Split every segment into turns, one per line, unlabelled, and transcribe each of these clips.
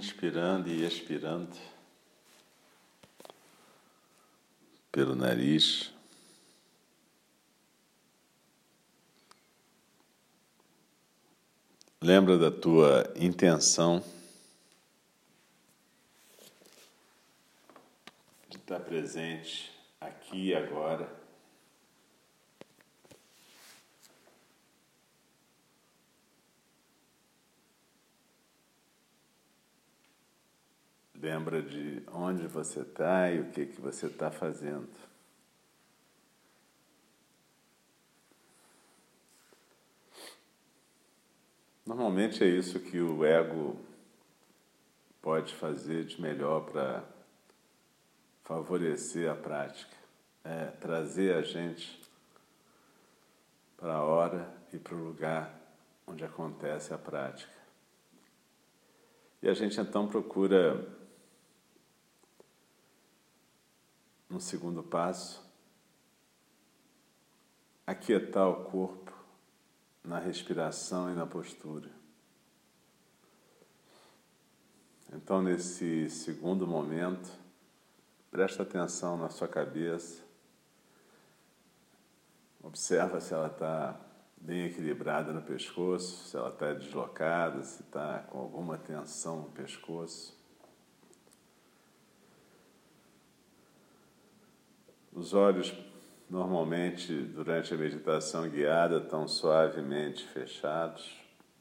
inspirando e expirando pelo nariz. Lembra da tua intenção de estar presente aqui e agora. Lembra de onde você está e o que, que você está fazendo. Normalmente é isso que o ego pode fazer de melhor para favorecer a prática, é trazer a gente para a hora e para o lugar onde acontece a prática. E a gente então procura no segundo passo, aquietar o corpo na respiração e na postura. Então, nesse segundo momento, presta atenção na sua cabeça, observa se ela está bem equilibrada no pescoço, se ela está deslocada, se está com alguma tensão no pescoço. Os olhos, normalmente, durante a meditação guiada, estão suavemente fechados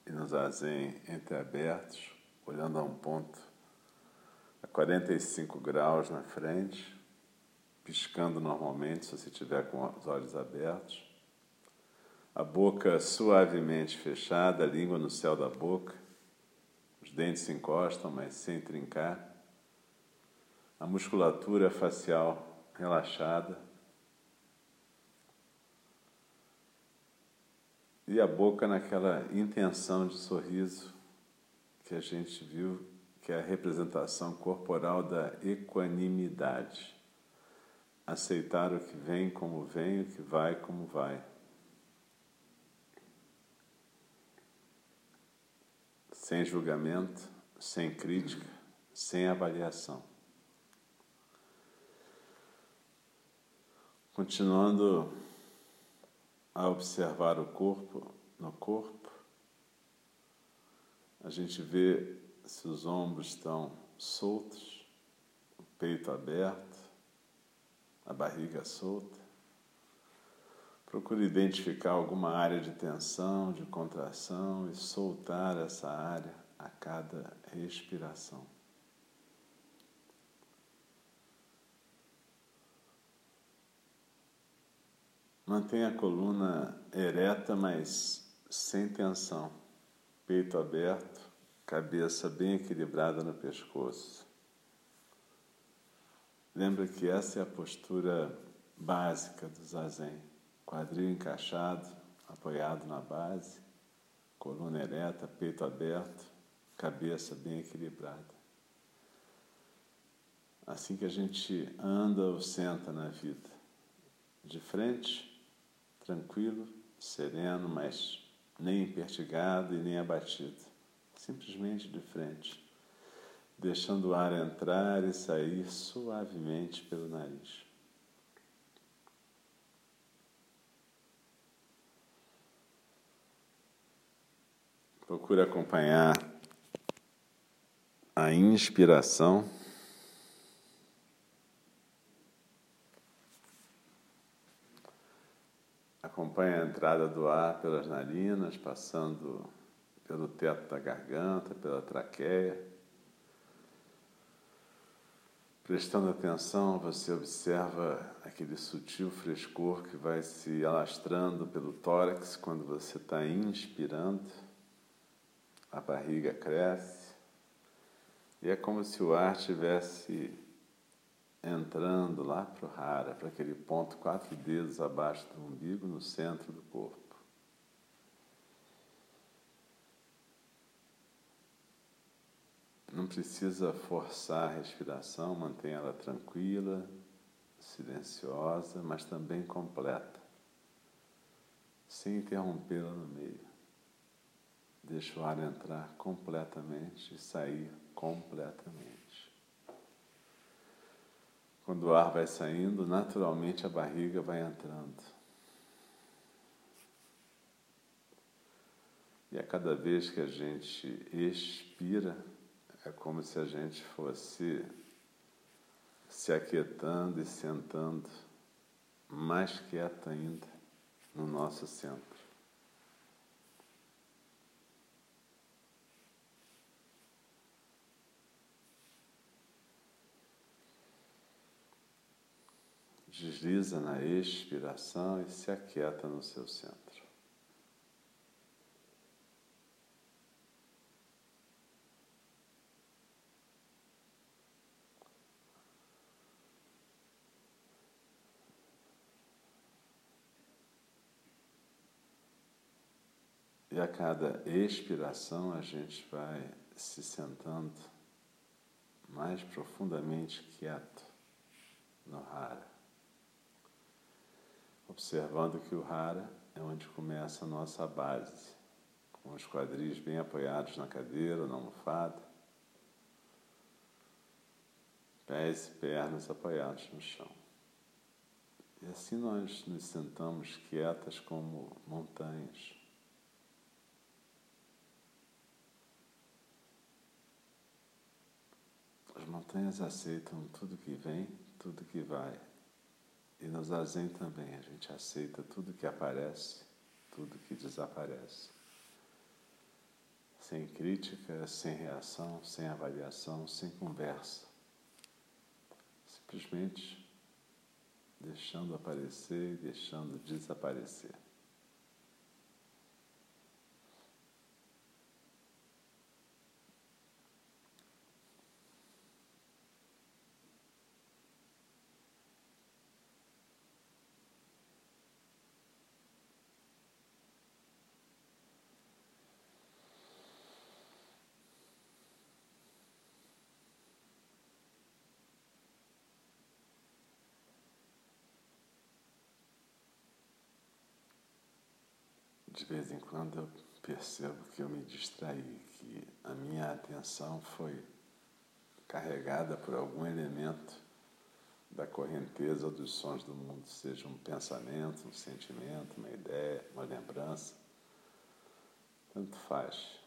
e no zazen entreabertos, olhando a um ponto a 45 graus na frente, piscando normalmente se você estiver com os olhos abertos. A boca suavemente fechada, a língua no céu da boca, os dentes se encostam, mas sem trincar. A musculatura facial relaxada. E a boca naquela intenção de sorriso que a gente viu, que é a representação corporal da equanimidade. Aceitar o que vem como vem, o que vai como vai. Sem julgamento, sem crítica, sem avaliação. Continuando a observar o corpo no corpo, a gente vê se os ombros estão soltos, o peito aberto, a barriga solta. Procure identificar alguma área de tensão, de contração e soltar essa área a cada respiração. Mantenha a coluna ereta, mas sem tensão. Peito aberto, cabeça bem equilibrada no pescoço. Lembra que essa é a postura básica do zazen. Quadril encaixado, apoiado na base, coluna ereta, peito aberto, cabeça bem equilibrada. Assim que a gente anda ou senta na vida. De frente, tranquilo, sereno, mas nem impertigado e nem abatido. Simplesmente de frente, deixando o ar entrar e sair suavemente pelo nariz. Procure acompanhar a inspiração. Acompanha a entrada do ar pelas narinas, passando pelo teto da garganta, pela traqueia. Prestando atenção, você observa aquele sutil frescor que vai se alastrando pelo tórax quando você está inspirando. A barriga cresce e é como se o ar tivesse entrando lá para o rara, para aquele ponto quatro dedos abaixo do umbigo, no centro do corpo. Não precisa forçar a respiração, mantenha ela tranquila, silenciosa, mas também completa, sem interrompê-la no meio. deixa o ar entrar completamente e sair completamente. Quando o ar vai saindo, naturalmente a barriga vai entrando. E a cada vez que a gente expira, é como se a gente fosse se aquietando e sentando mais quieto ainda no nosso centro. Desliza na expiração e se aquieta no seu centro. E a cada expiração a gente vai se sentando mais profundamente quieto no Hara. Observando que o Hara é onde começa a nossa base, com os quadris bem apoiados na cadeira, na almofada, pés e pernas apoiados no chão. E assim nós nos sentamos quietas como montanhas As montanhas aceitam tudo que vem, tudo que vai. E no zazen também a gente aceita tudo que aparece, tudo que desaparece. Sem crítica, sem reação, sem avaliação, sem conversa. Simplesmente deixando aparecer e deixando desaparecer. De vez em quando eu percebo que eu me distraí, que a minha atenção foi carregada por algum elemento da correnteza dos sons do mundo, seja um pensamento, um sentimento, uma ideia, uma lembrança. Tanto faz.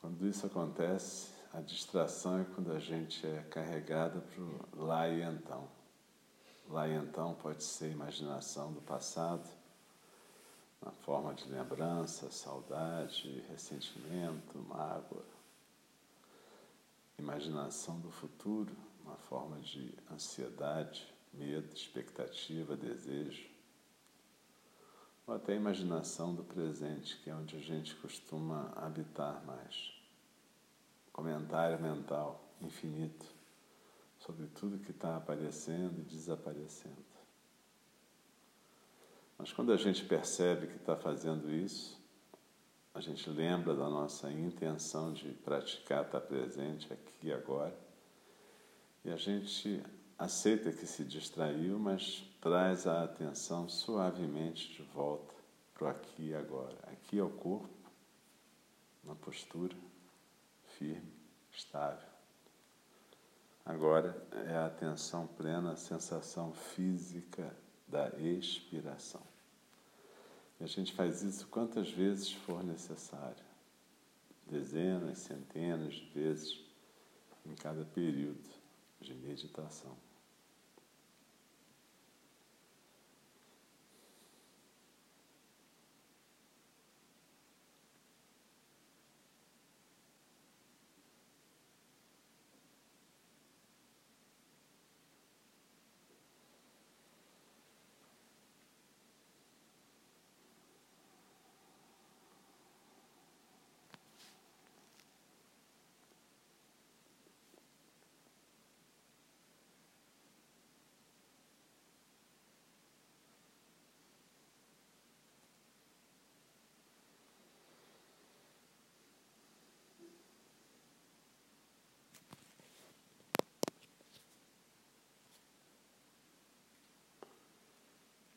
Quando isso acontece, a distração é quando a gente é carregada para o lá e então. Lá então pode ser imaginação do passado, na forma de lembrança, saudade, ressentimento, mágoa. Imaginação do futuro, na forma de ansiedade, medo, expectativa, desejo. Ou até imaginação do presente, que é onde a gente costuma habitar mais. Comentário mental infinito sobre tudo que está aparecendo e desaparecendo. Mas quando a gente percebe que está fazendo isso, a gente lembra da nossa intenção de praticar estar tá presente aqui e agora, e a gente aceita que se distraiu, mas traz a atenção suavemente de volta para o aqui e agora. Aqui é o corpo, na postura firme, estável. Agora é a atenção plena, a sensação física da expiração. E a gente faz isso quantas vezes for necessário dezenas, centenas de vezes em cada período de meditação.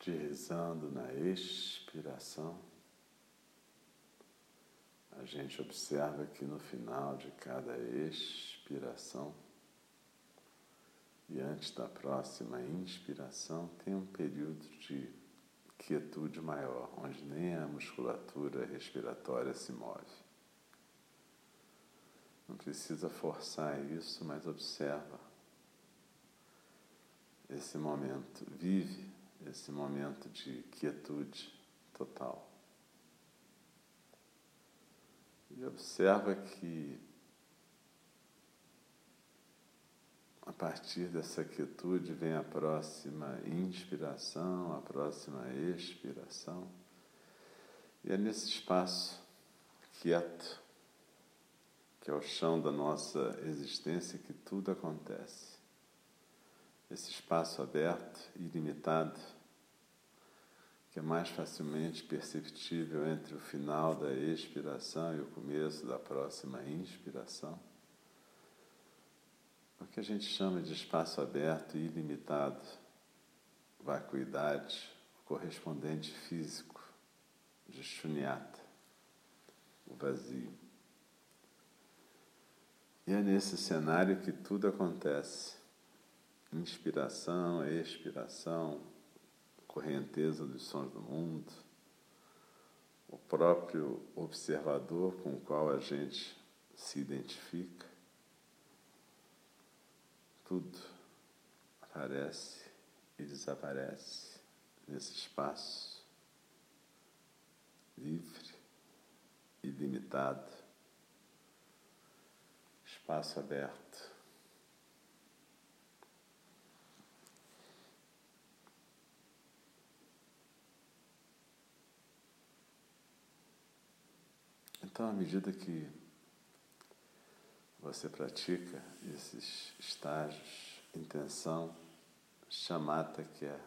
Deslizando na expiração. a gente observa que no final de cada expiração e antes da próxima inspiração tem um período de quietude maior, onde nem a musculatura respiratória se move. Não precisa forçar isso, mas observa esse momento, vive esse momento de quietude total. E observa que a partir dessa quietude vem a próxima inspiração, a próxima expiração. E é nesse espaço quieto, que é o chão da nossa existência, que tudo acontece. Esse espaço aberto, ilimitado, que é mais facilmente perceptível entre o final da expiração e o começo da próxima inspiração. O que a gente chama de espaço aberto e ilimitado, vacuidade, correspondente físico de shunyata, o vazio. E é nesse cenário que tudo acontece. Inspiração, expiração, correnteza dos sons do mundo, o próprio observador com o qual a gente se identifica. Tudo aparece e desaparece nesse espaço livre, ilimitado espaço aberto. Então, à medida que você pratica esses estágios, intenção, chamata, que é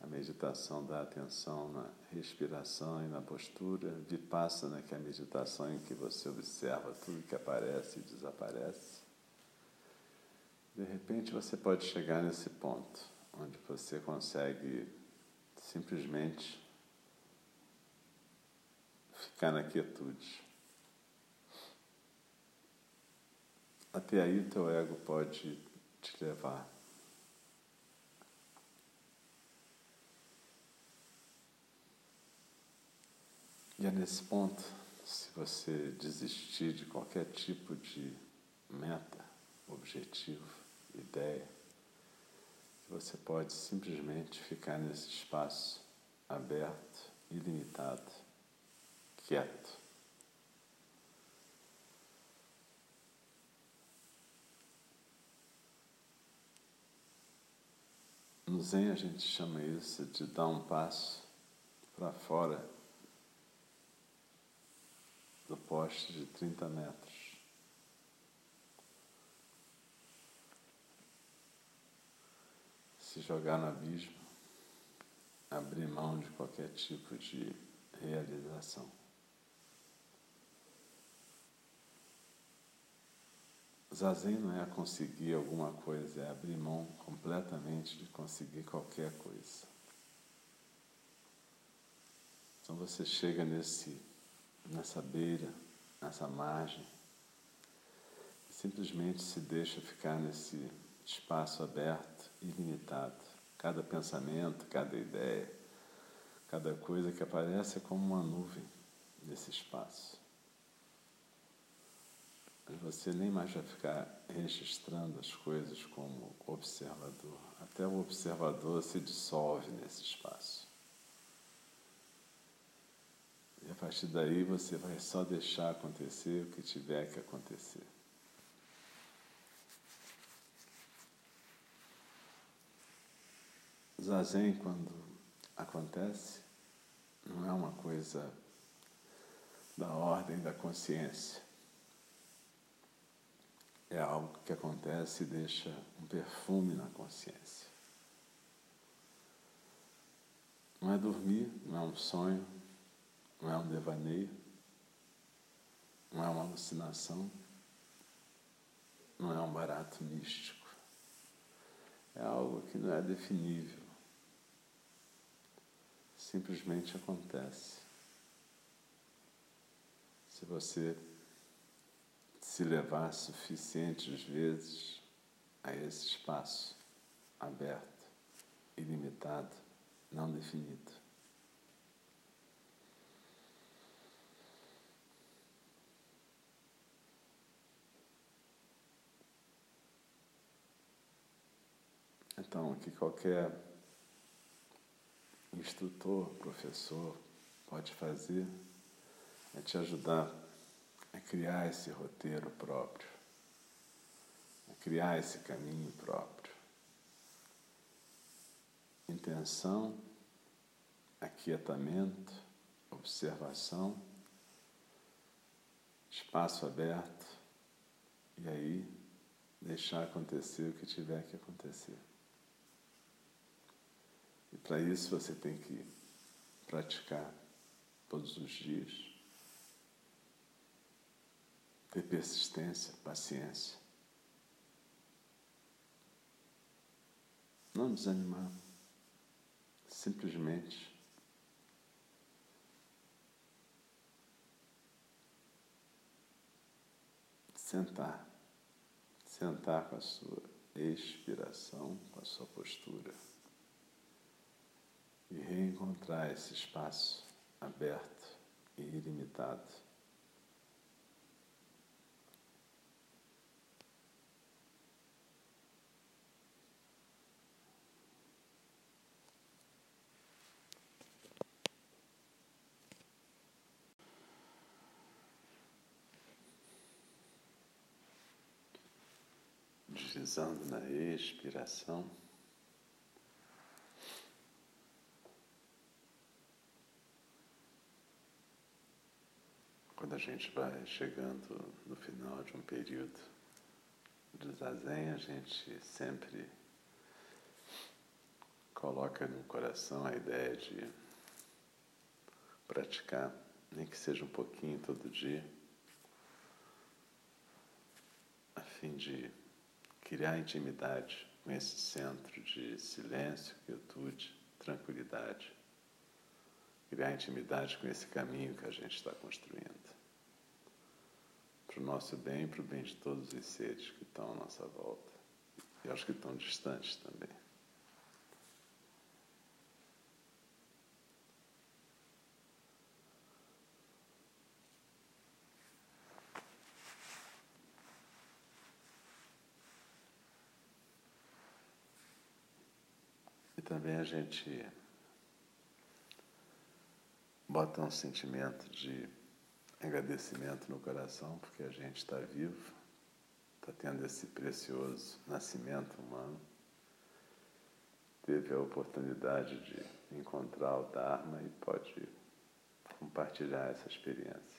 a meditação da atenção na respiração e na postura, vipassana, que é a meditação em que você observa tudo que aparece e desaparece. De repente você pode chegar nesse ponto onde você consegue simplesmente ficar na quietude. Até aí teu ego pode te levar. E é nesse ponto, se você desistir de qualquer tipo de meta, objetivo, ideia, você pode simplesmente ficar nesse espaço aberto, ilimitado, quieto. No Zen a gente chama isso de dar um passo para fora do poste de 30 metros. Se jogar no abismo, abrir mão de qualquer tipo de realização. Zazen não é conseguir alguma coisa, é abrir mão completamente de conseguir qualquer coisa. Então você chega nesse nessa beira, nessa margem, simplesmente se deixa ficar nesse espaço aberto, ilimitado. Cada pensamento, cada ideia, cada coisa que aparece é como uma nuvem nesse espaço. Você nem mais vai ficar registrando as coisas como observador. Até o observador se dissolve nesse espaço. E a partir daí você vai só deixar acontecer o que tiver que acontecer. Zazen, quando acontece, não é uma coisa da ordem da consciência. É algo que acontece e deixa um perfume na consciência. Não é dormir, não é um sonho, não é um devaneio, não é uma alucinação, não é um barato místico. É algo que não é definível. Simplesmente acontece. se você se levar suficientes vezes a esse espaço aberto, ilimitado, não definido. Então, que qualquer instrutor, professor pode fazer é te ajudar criar esse roteiro próprio, a criar esse caminho próprio. Intenção, aquietamento, observação, espaço aberto e aí deixar acontecer o que tiver que acontecer. E para isso você tem que praticar todos os dias, ter persistência, paciência. Não desanimar, simplesmente sentar, sentar com a sua expiração, com a sua postura e reencontrar esse espaço aberto e ilimitado. Deslizando na expiração. quando a gente vai chegando no final de um período de zazen, a gente sempre coloca no coração a ideia de praticar, nem que seja um pouquinho todo dia, a fim de criar intimidade com esse centro de silêncio, quietude, tranquilidade. Criar intimidade com esse caminho que a gente está construindo para o nosso bem e para o bem de todos os seres que estão à nossa volta e aos que estão distantes também. E também a gente bota um sentimento de agradecimento no coração porque a gente está vivo, está tendo esse precioso nascimento humano, teve a oportunidade de encontrar o Dharma e pode compartilhar essa experiência.